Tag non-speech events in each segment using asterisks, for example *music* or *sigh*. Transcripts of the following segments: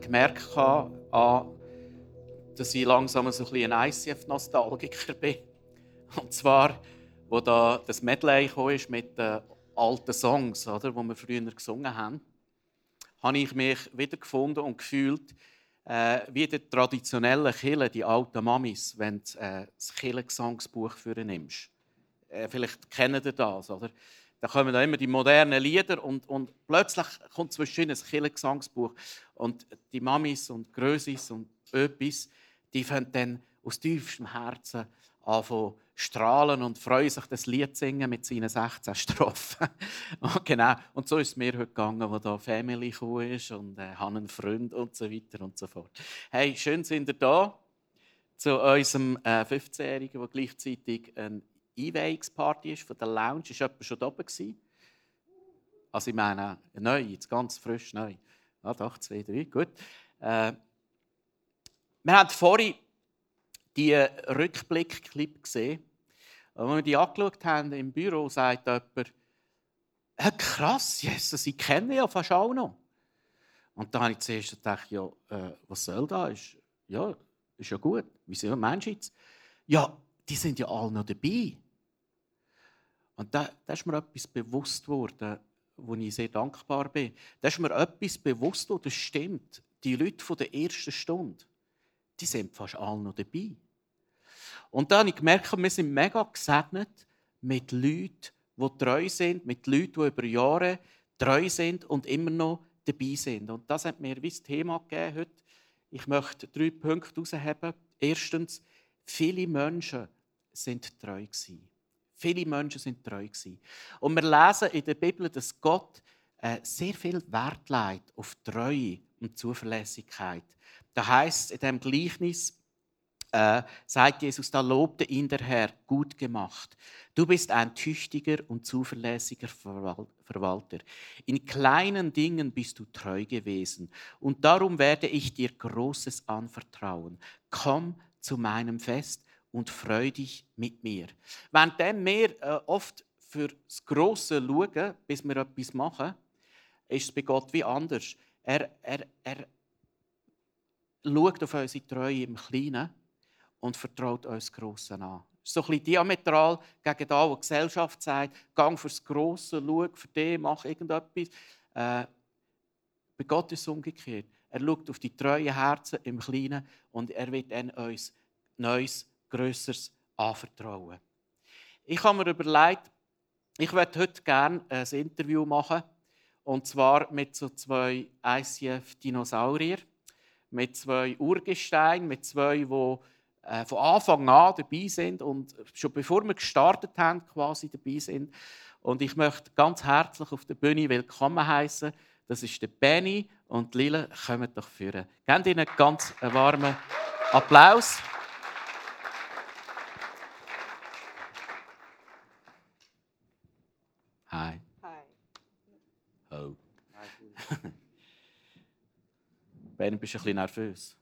gemerkt, äh, dass ich langsam so ein, ein ICF-Nostalgiker bin. Und zwar, wo da das Medley ist mit den alten Songs, oder, die wir früher gesungen haben, habe ich mich wiedergefunden und gefühlt, äh, wie die traditionellen Kille, die alten Mamis, wenn du äh, das Killengesangsbuch für nimmst. Äh, vielleicht kennen ihr das, oder? Da kommen da immer die modernen Lieder und, und plötzlich kommt zwischen ein Killengesangsbuch und die Mamis und Grösis und Öpis, die fangen dann aus tiefstem Herzen an strahlen und freuen sich, das Lied zu singen mit seinen 16 Strophen. *laughs* genau. Und so ist es mir heute gegangen, wo da Family ist und äh, haben einen Freund und so weiter und so fort. Hey, schön sind ihr da zu unserem äh, 15-Jährigen, der gleichzeitig ein Einweihungsparty ist von der Lounge. Ist jemand schon da oben Also ich meine, neu, jetzt ganz frisch neu. Ah, doch, zwei, drei, gut. Äh, wir haben vorhin die Rückblick-Clip gesehen. Wenn wir die angeschaut haben im Büro, sagt jemand, hey, krass, Jesus, ich kenne ja fast auch noch. Und dann habe ich zuerst gedacht, ja, äh, was soll das? Ja, ist ja gut. Wieso meinst du jetzt? Ja, die sind ja alle noch dabei. Und da, da ist mir etwas bewusst worden, wo ich sehr dankbar bin. Da ist mir etwas bewusst worden, das stimmt. Die Leute von der ersten Stunde, die sind fast alle noch dabei. Und dann habe ich gemerkt, wir sind mega gesegnet mit Leuten, die treu sind, mit Leuten, die über Jahre treu sind und immer noch dabei sind. Und das hat mir wie das Thema gegeben heute. Ich möchte drei Punkte herausheben. Erstens, viele Menschen sind treu gewesen. Viele Menschen sind treu gewesen. Und wir lesen in der Bibel, dass Gott äh, sehr viel Wert legt auf Treue und Zuverlässigkeit. Da heißt in dem Gleichnis äh, sagt Jesus, da lobte ihn der Herr, gut gemacht. Du bist ein tüchtiger und zuverlässiger Verwalter. In kleinen Dingen bist du treu gewesen und darum werde ich dir Großes anvertrauen. Komm zu meinem Fest und freu dich mit mir. Wenn wir äh, oft für das Grosse schauen, bis wir etwas machen, ist es bei Gott wie anders. Er, er, er schaut auf unsere Treue im Kleinen und vertraut uns Grosse an. Das so ein bisschen diametral gegen das, was die Gesellschaft sagt. Gang fürs Grosse, schau für dich, mach irgendetwas. Äh, bei Gott ist es umgekehrt. Er schaut auf die treuen Herzen im Kleinen und er wird dann uns Neues, Größeres anvertrauen. Ich habe mir überlegt, ich möchte heute gerne ein Interview machen. Und zwar mit so zwei ICF-Dinosaurier, mit zwei Urgesteinen, mit zwei, die äh, von Anfang an dabei sind und schon bevor wir gestartet haben, quasi dabei sind. Und ich möchte ganz herzlich auf der Bühne willkommen heißen. Das ist der Benny und Lila. Kommt doch führen. Gebt ihnen ganz einen warmen Applaus. *laughs* Ben, bist du ein bisschen nervös?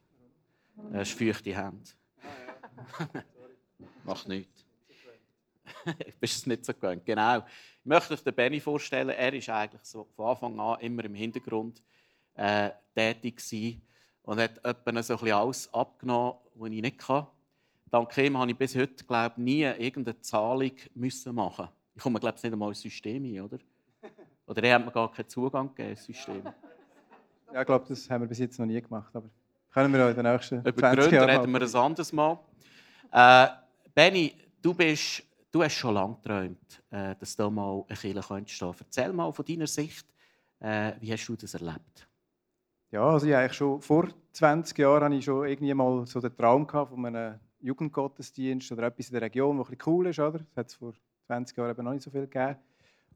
Er hast feuchte Hände. *laughs* Macht nichts. *laughs* bist es nicht so gewöhnt. Genau. Ich möchte euch den Benny vorstellen. Er ist eigentlich so von Anfang an immer im Hintergrund äh, tätig gewesen und hat etwa so ein bisschen alles abgenommen, was ich nicht kann. Dank ihm habe ich bis heute glaube nie irgendeine Zahlung müssen machen. Ich komme glaube ich nicht einmal ins System ein, oder? Oder er hat mir gar keinen Zugang gegeben ins System. *laughs* Ja, ich glaube, das haben wir bis jetzt noch nie gemacht, aber können wir auch in den nächsten Über 20 Gründe reden wir ein anderes Mal. Äh, Benny, du, bist, du hast schon lange geträumt, äh, dass du mal eine Kirche könntest stehen. Erzähl mal von deiner Sicht, äh, wie hast du das erlebt? Ja, also ich eigentlich schon vor 20 Jahren hatte ich schon irgendwie mal so den Traum von einem Jugendgottesdienst oder etwas in der Region, das ein cool ist, oder? Das hat es vor 20 Jahren eben noch nicht so viel gegeben.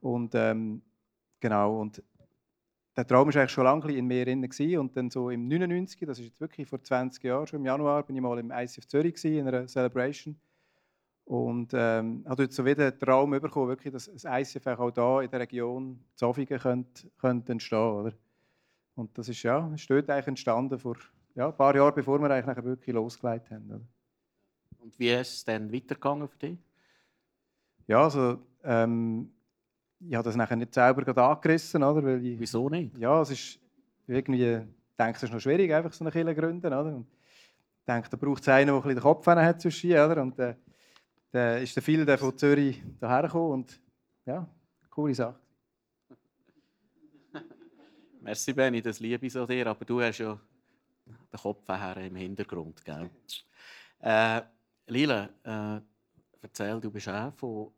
Und ähm, genau, und der Traum war eigentlich schon lange in mir drin. Und dann so im 99, das ist jetzt wirklich vor 20 Jahren, schon im Januar, bin ich mal im ICF Zürich in einer Celebration. Und ähm, habe dort so wieder den Traum bekommen, wirklich, dass das ICF auch da in der Region Zofingen könnte, könnte entstehen oder? Und das ist ja, ist dort eigentlich entstanden, vor ja, ein paar Jahren, bevor wir eigentlich wirklich losgelegt haben. Oder? Und wie ist es dann weitergegangen für dich? Ja, also ähm, ich habe das nachher nicht selber angerissen. Oder? Weil ich, Wieso nicht? Ja, es ist, irgendwie denke, es ist noch schwierig, einfach so eine Kirche gründen, oder? Und ich denke, da braucht es einen, der ein bisschen den Kopf hat zwischen, oder? Und äh, da ist der Phil der von Zürich hierher gekommen und ja, coole Sache. *laughs* Merci, Benny, das liebe ich so dir, aber du hast ja den Kopf her im Hintergrund. Gell? Äh, Lila, äh, erzähl, du bist auch von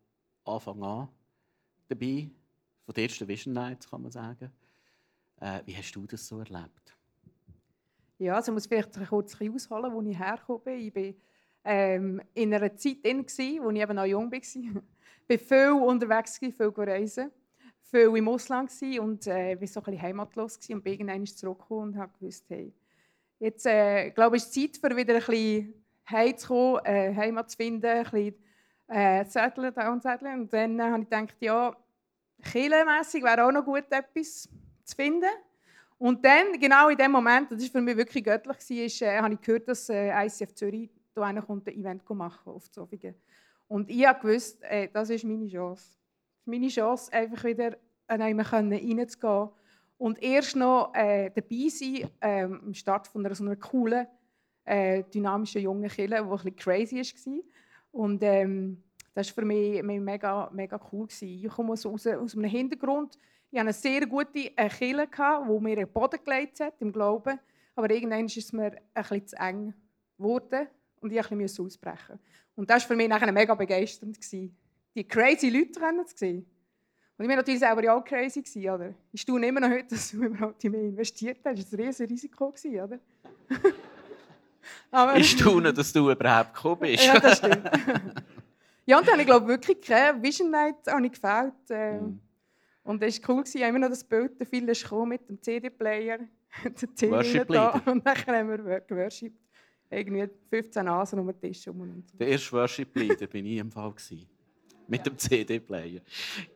Anfang an dabei, von der ersten Vision Night, kann man sagen. Äh, wie hast du das so erlebt? Ja, also ich muss vielleicht kurz ausholen, wo ich hergekommen bin. Ich war ähm, in einer Zeit, in, wo ich eben noch jung war. *laughs* ich war viel unterwegs, viel reisen, viel im Ausland und äh, war so ein heimatlos und bin irgendwann zurückgekommen und gewusst, hey, jetzt äh, glaube ich, ist Zeit, für wieder ein bisschen heimzukommen, äh, Heimat zu finden, ein bisschen äh, zetteln, downzetteln. Und dann äh, habe ich gedacht, ja, killenmässig wäre auch noch gut, etwas zu finden. Und dann, genau in dem Moment, das war für mich wirklich göttlich, äh, habe ich gehört, dass äh, ICF Zürich da kommt, ein Event machen auf Zofingen. Und ich wusste, äh, das ist meine Chance. Meine Chance, einfach wieder reinzugehen und erst noch äh, dabei sein äh, am Start von einer so einer coolen, äh, dynamischen jungen Kille, die ein bisschen crazy war. Und ähm, das war für mich mega, mega cool. Ich komme aus, aus, aus einem Hintergrund. Ich hatte eine sehr gute äh, Kille, die mir den Boden gelegt hat, im Glauben. Aber irgendwann ist es mir bisschen zu eng geworden und ich musste ausbrechen. Und das war für mich nachher mega begeisternd. Die crazy Leute zu sehen. Und ich war natürlich selber auch crazy. Oder? Ich staune immer noch heute, dass du überhaupt in mich investiert hast. Das war ein riesiges Risiko. Oder? *laughs* Aber, ich staune, dass du überhaupt gekommen *laughs* bist. ja, das stimmt. *laughs* ja, und dann habe ich glaube wirklich keine Vision Night gefällt. Äh, mm. Und es war cool, ich habe immer noch das Bild, der Phil ist mit dem CD-Player, *laughs* der CD da, und dann haben wir geworshipped. Irgendwie 15 Nasen um den Tisch herum. Der erste Worship-Leader war ich im Fall. Gewesen mit dem CD-Player.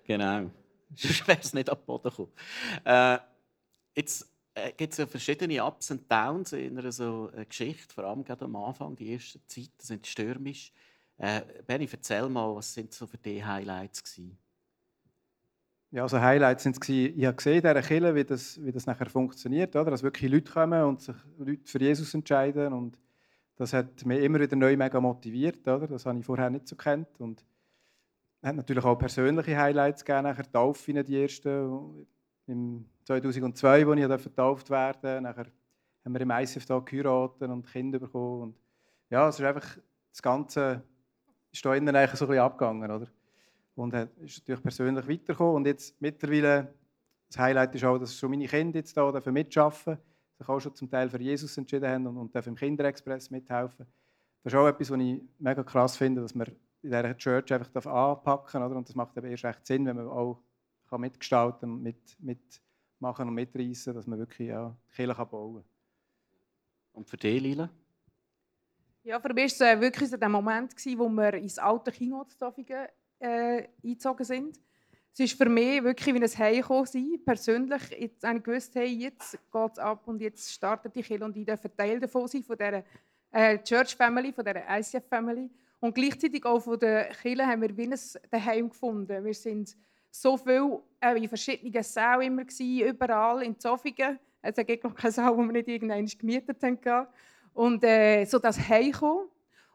Genau. Sonst wäre es nicht ab Boden gekommen. Äh, jetzt gibt es ja verschiedene Ups und Downs in einer so äh, Geschichte, vor allem gerade am Anfang, die ersten Zeiten sind stürmisch. Äh, Benni, erzähl mal, was sind so für dich Highlights gewesen? Ja, also Highlights sind es ich habe gesehen, dieser Kirche, wie das, wie das nachher funktioniert, oder? dass wirklich Leute kommen und sich Leute für Jesus entscheiden und das hat mich immer wieder neu mega motiviert, oder? das habe ich vorher nicht so kennt und hat natürlich auch persönliche Highlights gegeben, nachher die Taufe, die ersten, im 2002, als ich getauft werden Nachher haben wir im ICF da geheiratet und Kinder bekommen. Und ja, es ist einfach, das Ganze ist da innen eigentlich so ein bisschen abgegangen, oder? Und ist natürlich persönlich weitergekommen. Und jetzt mittlerweile, das Highlight ist auch, dass schon meine Kinder jetzt da dafür mitschaffen, sich auch schon zum Teil für Jesus entschieden haben und, und dürfen im Kinderexpress mithelfen. Das ist auch etwas, was ich mega krass finde, dass wir in dieser Church einfach anpacken oder? Und das macht eben erst recht Sinn, wenn man auch kann mitgestalten und mit, mitmachen und mitreißen, dass man wirklich ja, die Kirche bauen kann. Und für dich, Lila? Ja, für mich war es wirklich der Moment, wo wir ins alte Kino äh, eingezogen sind. Es ist für mich wirklich wie ein Heimkommen Persönlich, jetzt habe ich gewusst, hey, jetzt geht es ab und jetzt startet die Kirche und ich darf Teil davon sein, von dieser äh, Church Family, von dieser ICF Family. Und gleichzeitig auch von der Kirche haben wir wie ein Daheim gefunden. Wir sind so viel äh, in verschiedenen Sälen immer gewesen, überall in Zofingen. Es gibt noch keine Saal, wo wir nicht irgendwann gemietet haben. Und äh, so das Heimkommen.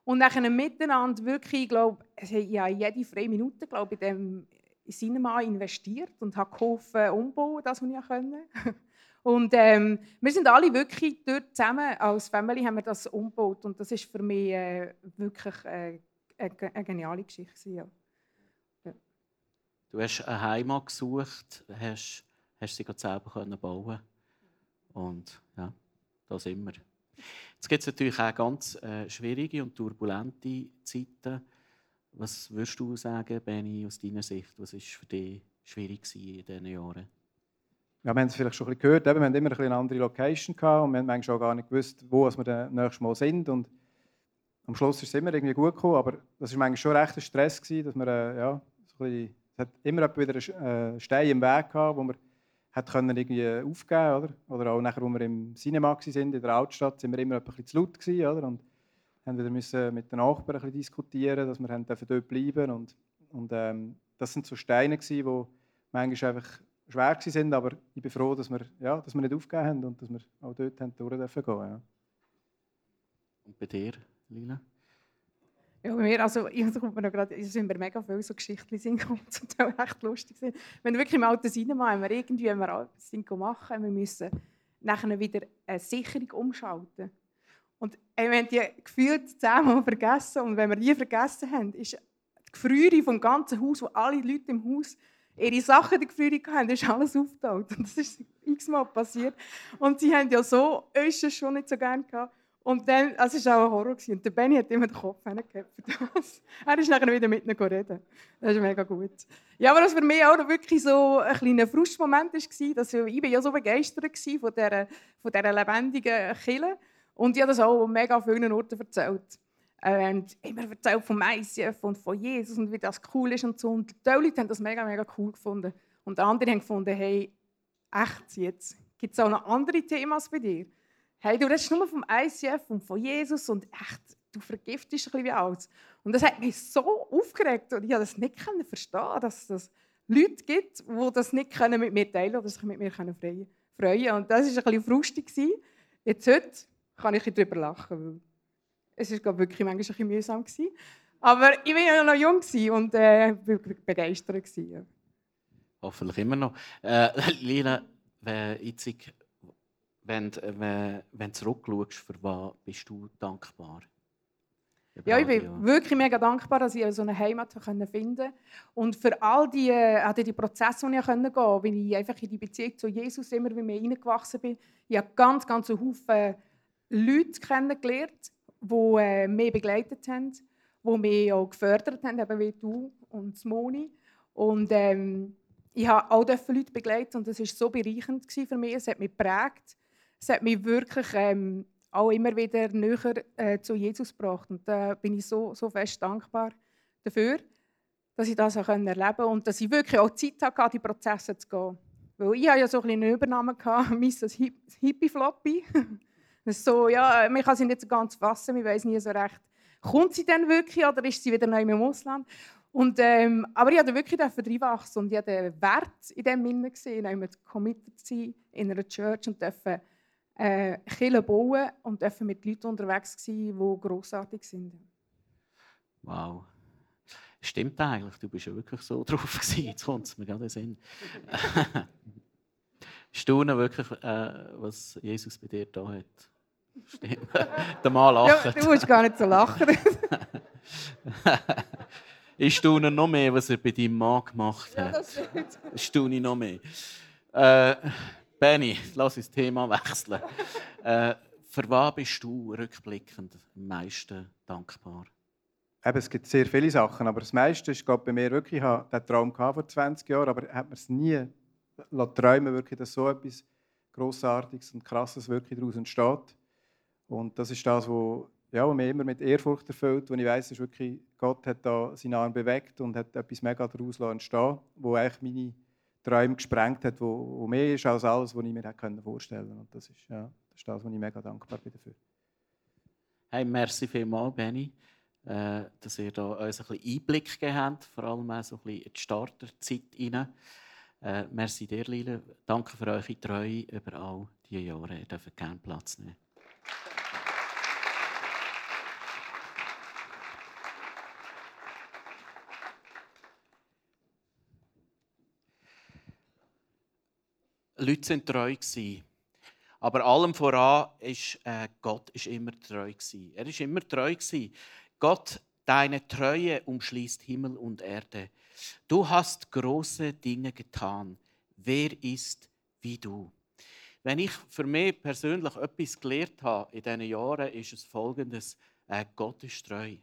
Und nachher miteinander wirklich, ich glaube, ja, jede freie Minute glaube ich, in dem Cinema investiert und habe geholfen, umbauen, das, was ich konnte. *laughs* Und ähm, wir sind alle wirklich dort zusammen, als Family haben wir das umgebaut und das ist für mich äh, wirklich äh, eine, eine, geniale Geschichte. Ja. Du hast eine Heimat gesucht, hast, hast sie selber können bauen und ja, da sind wir. Jetzt gibt es natürlich auch ganz äh, schwierige und turbulente Zeiten. Was würdest du sagen, Benny, aus deiner Sicht? Was war für dich schwierig in diesen Jahren? ja, wir haben es vielleicht schon gehört, wir haben immer ein eine andere Location und wir haben manchmal auch gar nicht gewusst, wo wir dann nächstes Mal sind. Und am Schluss ist es immer irgendwie gut gekommen, aber das war manchmal schon recht ein Stress, dass wir, äh, ja, so ein bisschen, es hat immer wieder einen äh, Stein im Weg gehabt, wo wir hat können irgendwie aufgeben oder? oder auch nachher, als wir im Cinema sind, in der Altstadt, sind wir immer ein bisschen zu laut gewesen, oder? und haben wieder müssen mit den Nachbarn ein bisschen diskutieren, dass wir dort bleiben und, und ähm, das sind so Steine gewesen, wo manchmal einfach schwer sind, aber ich bin froh, dass wir, ja, dass wir nicht aufgegeben haben und dass wir auch dort haben durch dürfen gehen. Ja. Und bei dir, Lila? Ja, bei mir, also, ich *laughs* kommt mir gerade, es sind mir mega viele so Geschichten sind zum Teil echt lustig sind. Wenn wir wirklich im alten Cinema haben wir irgendwie, wenn wir etwas machen, wir müssen nachher wieder eine Sicherung umschalten. Und wir haben die gefühlt zehnmal vergessen. Und wenn wir die vergessen haben, ist die Gefriere vom ganzen Haus, wo alle Leute im Haus ihre Sachen der Gefriere hatten, ist alles aufgetaucht. Und das ist x-mal passiert. Und sie haben ja so Öschen schon nicht so gerne gehabt. Und dann, also es war auch ein Horror. Und der Benny hat immer den Kopf hingehabt für das. *laughs* Er ist nachher wieder mit ihnen reden. Das ist mega gut. Ja, aber was für mich auch wirklich so ein kleiner Frustmoment war, dass ich, ich ja so begeistert war von dieser, von dieser lebendigen Kille. Und ich habe das auch an mega vielen Orten erzählt. Und immer erzählt vom ICF und von Jesus und wie das cool ist und so. Und die Leute haben das mega, mega cool gefunden. Und andere haben gefunden, hey, echt jetzt? Gibt es auch noch andere Themen bei dir? Hey, du redest nur vom ICF und von Jesus und echt, du vergiftest ein bisschen wie alles. Und das hat mich so aufgeregt und ich konnte das nicht verstehen, dass es Leute gibt, die das nicht mit mir teilen oder sich mit mir freuen können. Und das war ein bisschen frustig. Jetzt heute kann ich darüber lachen, weil es war wirklich manchmal ein bisschen mühsam. Aber ich war ja noch jung und äh, begeistert. Hoffentlich immer noch. Äh, *laughs* Lina, jetzt wenn, wenn, wenn du zurückschaust, für was bist du dankbar? Ja, ich bin wirklich mega dankbar, dass ich so eine Heimat finden konnte. Und für all die, äh, die Prozesse, die ich gehen konnte, wie ich einfach in die Beziehung zu Jesus immer mehr hineingewachsen bin. Ich habe ganz, ganz Haufen Leute kennengelernt, die äh, mich begleitet haben, die mich auch gefördert haben, eben wie du und Moni. Und ähm, ich habe auch Leute begleitet und das war so bereichend für mich. Es hat mich geprägt es hat mich wirklich ähm, auch immer wieder näher äh, zu Jesus gebracht. Und da bin ich so, so fest dankbar dafür, dass ich das auch erleben konnte und dass ich wirklich auch Zeit hatte, die Prozesse zu gehen. Weil ich hatte ja so ein eine Übernahme, *laughs* mein Hippie-Floppy. *laughs* so, ja, man kann sie nicht so ganz fassen, man weiß nie so recht, kommt sie denn wirklich oder ist sie wieder neu im Ausland? Und, ähm, aber ich durfte wirklich reinwachsen und ich hatte den Wert in dem Sinne gesehen, committed zu sein in einer Church und durfte äh, Kirche bauen und dürfen mit Leuten unterwegs sein, die grossartig sind. Wow. Stimmt eigentlich, du bist ja wirklich so *laughs* drauf gewesen. Jetzt kommt es mir gerade in Sinn. *laughs* Staunen wirklich, äh, was Jesus bei dir da hat. Stimmt. *laughs* Der Mann lacht. Ja, du musst gar nicht so lachen. ich staune noch mehr, was er bei deinem Mann gemacht hat. Ja, das staune ich noch mehr. Äh, Benny, lass uns das Thema wechseln. *laughs* äh, für was bist du rückblickend am meisten dankbar? Eben, es gibt sehr viele Sachen, aber das meiste ist bei mir wirklich, ich hatte den Traum vor 20 Jahren, aber hat mir es nie träumen wirklich, dass so etwas Grossartiges und Krasses wirklich daraus entsteht. Und das ist das, was ja, mich immer mit Ehrfurcht erfüllt, wo ich weiß, dass wirklich Gott hat da seinen Arm bewegt und hat etwas mega daraus entstehen wo eigentlich meine Träume gesprengt hat, wo, wo mehr ist als alles, was ich mir hätte vorstellen konnte. Das ist, ja, das ist das, wo ich mega dankbar bin dafür. Hey, merci vielmals, Benny, äh, dass ihr da uns ein bisschen Einblick gegeben habt, vor allem auch so ein bisschen in die Starterzeit rein. Äh, merci dir, Lila. Danke für eure Treue über all diese Jahre. Ihr dürft gerne Platz nehmen. Leute sind treu gewesen. Aber allem voran ist äh, Gott ist immer treu gewesen. Er ist immer treu gewesen. Gott, deine Treue umschließt Himmel und Erde. Du hast große Dinge getan. Wer ist wie du? Wenn ich für mich persönlich etwas gelernt habe in diesen Jahren, ist es folgendes: äh, Gott ist treu.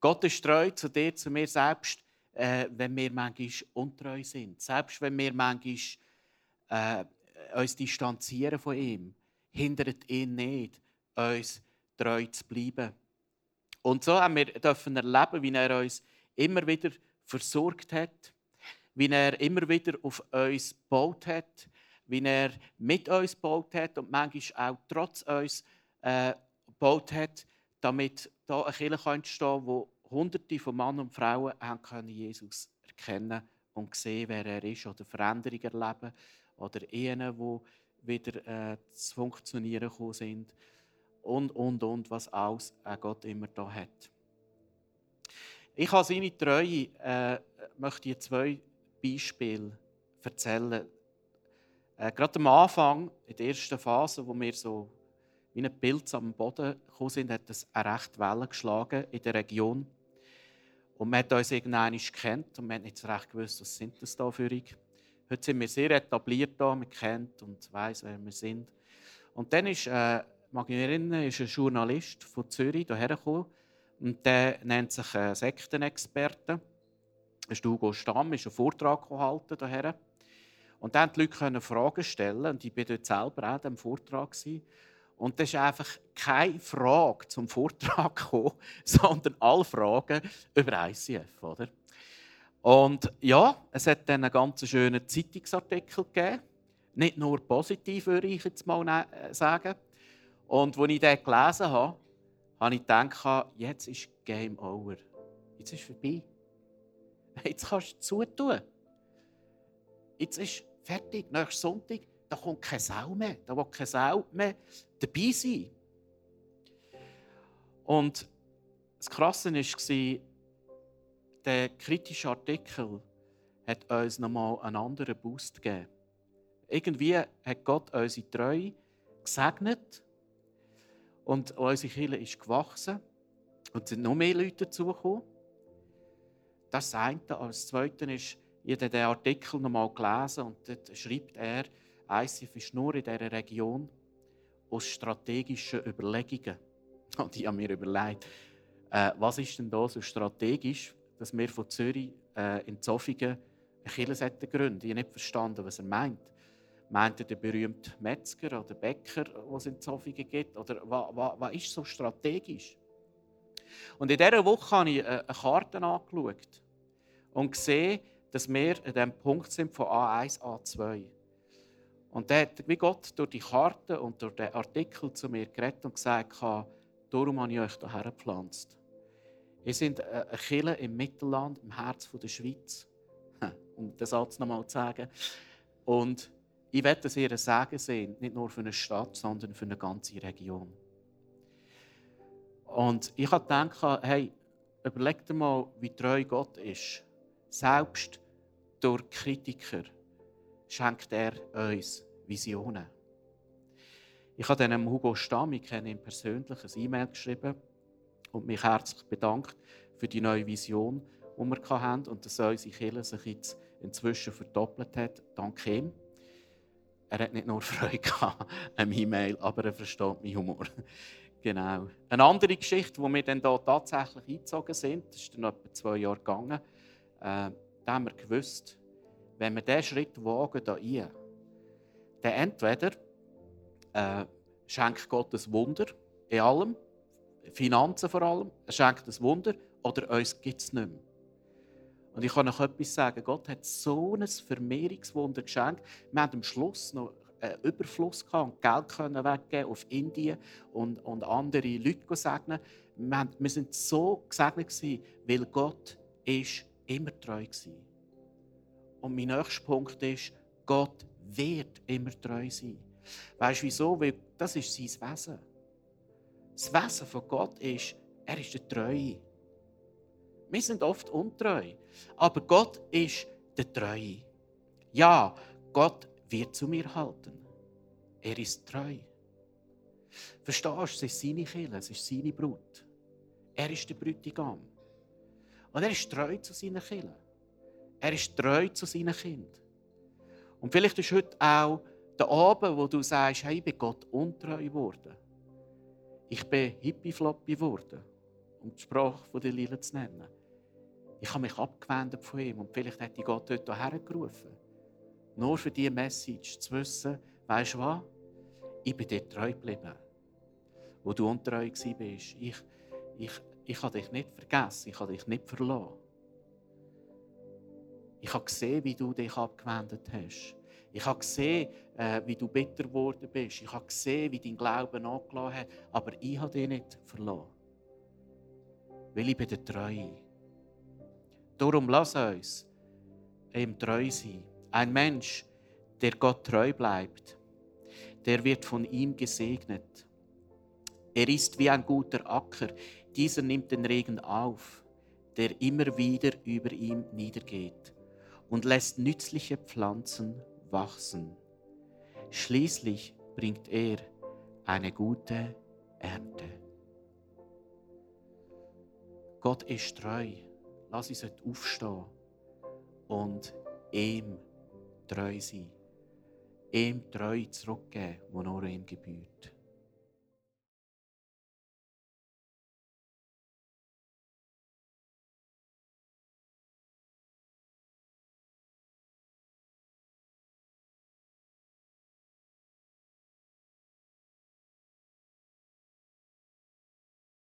Gott ist treu zu dir, zu mir selbst, äh, wenn wir manchmal untreu sind. Selbst wenn wir manchmal äh, uns distanzieren von ihm, hindert ihn nicht, uns treu zu bleiben. Und so haben wir dürfen erleben, wie er uns immer wieder versorgt hat, wie er immer wieder auf uns gebaut hat, wie er mit uns gebaut hat und manchmal auch trotz uns äh, gebaut hat, damit da eine Kirche entstehen kann, wo Hunderte von Männern und Frauen haben Jesus erkennen und sehen, wer er ist oder Veränderungen erleben oder Ehen, die wieder äh, zu funktionieren sind und, und, und, was alles Gott immer da hat. Ich habe seine Treue, äh, möchte ich zwei Beispiele erzählen. Äh, gerade am Anfang, in der ersten Phase, wo wir so wie ein Pilz am Boden gekommen sind, hat es eine recht Welle geschlagen in der Region. Und man hat uns irgendwann gekannt und man hat nicht so recht gewusst, was sind das da für ich. Heute sind wir sehr etabliert da, man kennt und weiß, wer wir sind. Und dann ist, äh, mag ich mich erinnern, ist ein Journalist von Zürich hierher gekommen und der nennt sich äh, Sektenexperte. Das ist Hugo Stamm, ist einen Vortrag gehalten hierher. Und dann konnten die Leute Fragen stellen und ich war dort selber auch im Vortrag. Gewesen. Und das ist einfach keine Frage zum Vortrag *laughs* gekommen, sondern alle Fragen über ICF. Oder? Und ja, es hat dann einen ganz schönen Zeitungsartikel gegeben. Nicht nur positiv, würde ich jetzt mal ne-, äh, sagen. Und als ich den gelesen habe, habe ich gedacht, jetzt ist Game Over. Jetzt ist es vorbei. *laughs* Jetzt kannst du zutun. Jetzt ist fertig. Nächsten Sonntag da kommt keine Sau mehr. Da will keine Sau mehr dabei sein. Und das Krasse war, der kritische Artikel hat uns nochmal einen anderen Boost gegeben. Irgendwie hat Gott unsere Treue gesegnet und unsere Kirche ist gewachsen und es sind noch mehr Leute dazugekommen. Das ist das eine. Das zweite ist, ich habe den Artikel nochmal gelesen und dort schreibt er, ICF ist nur in dieser Region aus strategischen Überlegungen. *laughs* Und ich habe mir überlegt, äh, was ist denn da so strategisch, dass wir von Zürich äh, in Zofingen eine Kirche gründen Ich habe nicht verstanden, was er meint. Meint er den berühmten Metzger oder Bäcker, es in Zofingen gibt? Oder was, was, was ist so strategisch? Und in dieser Woche habe ich äh, eine Karte angeschaut und gesehen, dass wir an dem Punkt sind von A1, A2. Und dann hat wie Gott durch die Karte und durch den Artikel zu mir geredet und gesagt, darum habe ich euch hierher gepflanzt. Ihr seid eine Kirche im Mittelland, im Herz der Schweiz. *laughs* Um den Satz nochmal zu sagen. Und ich werde, dass ihr ein Segen sehen, nicht nur für eine Stadt, sondern für eine ganze Region. Und ich habe gedacht, hey, überleg dir mal, wie treu Gott ist. Selbst durch Kritiker schenkt er uns Visionen. Ich habe dem Hugo Stamm, ich kenne ihn persönlich, ein E-Mail geschrieben und mich herzlich bedankt für die neue Vision, die wir hatten und dass unsere Kirche sich jetzt inzwischen verdoppelt hat. Dank ihm. Er hat nicht nur *laughs* Freude an E-Mail, aber er versteht meinen Humor. *laughs* genau. Eine andere Geschichte, wo wir dann hier tatsächlich eingezogen sind, das ist dann etwa zwei Jahre gegangen, äh, da haben wir gewusst, wenn wir diesen Schritt wagen, da ein, dann entweder äh, schenkt Gott ein Wunder in allem, Finanzen vor allem, er schenkt ein Wunder, oder uns gibt es nicht mehr. Und ich kann euch etwas sagen, Gott hat so ein Vermehrungswunder geschenkt. Wir haben am Schluss noch einen Überfluss gehabt und Geld können weggeben auf Indien und, und andere Leute segnen. Wir, haben, wir sind so gesegnet gewesen, weil Gott ist immer treu war. Und mein nächster Punkt ist, Gott wird immer treu sein. Weißt du wieso? Weil das ist sein Wesen. Das Wesen von Gott ist, er ist der Treue. Wir sind oft untreu, aber Gott ist der Treue. Ja, Gott wird zu mir halten. Er ist treu. Verstehst du, es ist seine Kille, es ist seine Brut. Er ist der Brütigam. Und er ist treu zu seinen Killen. Er ist treu zu seinen Kindern. Und vielleicht ist heute auch der Abend, wo du sagst, hey, ich bin Gott untreu geworden. Ich bin hippie-floppy geworden, um die Sprache der Lila zu nennen. Ich habe mich abgewendet von ihm und vielleicht hätte ich Gott dort hergerufen. Nur für diese Message zu wissen, weißt du was? Ich bin dir treu geblieben. Wo du untreu warst, ich, ich, ich habe dich nicht vergessen, ich habe dich nicht verloren. Ich habe gesehen, wie du dich abgewendet hast. Ich habe gesehen, äh, wie du bitter geworden bist. Ich habe gesehen, wie dein Glauben angelassen hat. Aber ich habe dich nicht verloren. Weil ich bin der Treue. Darum lass uns ihm treu sein. Ein Mensch, der Gott treu bleibt, der wird von ihm gesegnet. Er ist wie ein guter Acker, dieser nimmt den Regen auf, der immer wieder über ihm niedergeht und lässt nützliche Pflanzen wachsen. Schließlich bringt er eine gute Ernte. Gott ist treu. Lass uns heute aufstehen und ihm treu sein. Ihm treu zurückgeben, wo nur ihm gebührt.